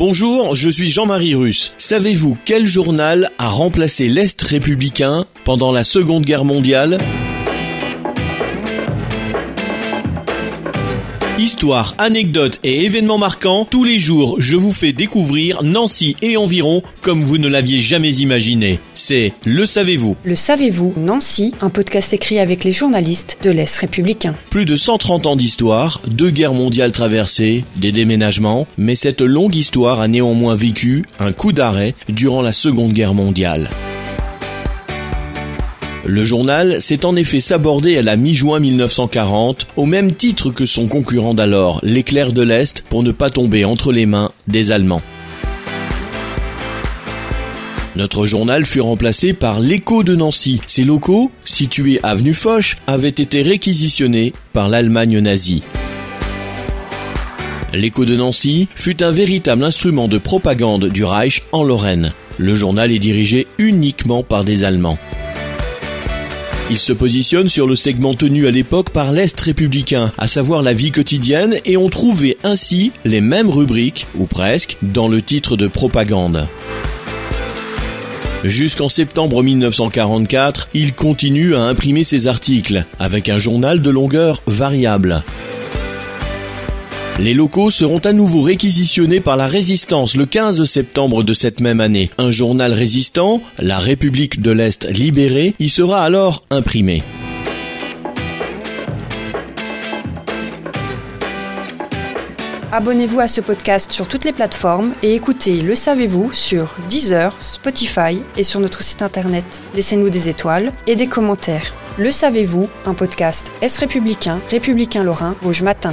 Bonjour, je suis Jean-Marie Russe. Savez-vous quel journal a remplacé l'Est républicain pendant la Seconde Guerre mondiale? Histoire, anecdotes et événements marquants, tous les jours je vous fais découvrir Nancy et environ comme vous ne l'aviez jamais imaginé. C'est Le Savez-vous Le savez-vous, Nancy, un podcast écrit avec les journalistes de l'Est républicain. Plus de 130 ans d'histoire, deux guerres mondiales traversées, des déménagements, mais cette longue histoire a néanmoins vécu un coup d'arrêt durant la Seconde Guerre mondiale. Le journal s'est en effet sabordé à la mi-juin 1940, au même titre que son concurrent d'alors, l'Éclair de l'Est, pour ne pas tomber entre les mains des Allemands. Notre journal fut remplacé par l'Écho de Nancy. Ces locaux, situés avenue Foch, avaient été réquisitionnés par l'Allemagne nazie. L'Écho de Nancy fut un véritable instrument de propagande du Reich en Lorraine. Le journal est dirigé uniquement par des Allemands. Il se positionne sur le segment tenu à l'époque par l'Est républicain, à savoir la vie quotidienne, et on trouvait ainsi les mêmes rubriques, ou presque, dans le titre de propagande. Jusqu'en septembre 1944, il continue à imprimer ses articles, avec un journal de longueur variable. Les locaux seront à nouveau réquisitionnés par la Résistance le 15 septembre de cette même année. Un journal résistant, La République de l'Est libérée, y sera alors imprimé. Abonnez-vous à ce podcast sur toutes les plateformes et écoutez Le Savez-vous sur Deezer, Spotify et sur notre site internet. Laissez-nous des étoiles et des commentaires. Le Savez-vous, un podcast Est républicain, républicain lorrain, Rouge Matin.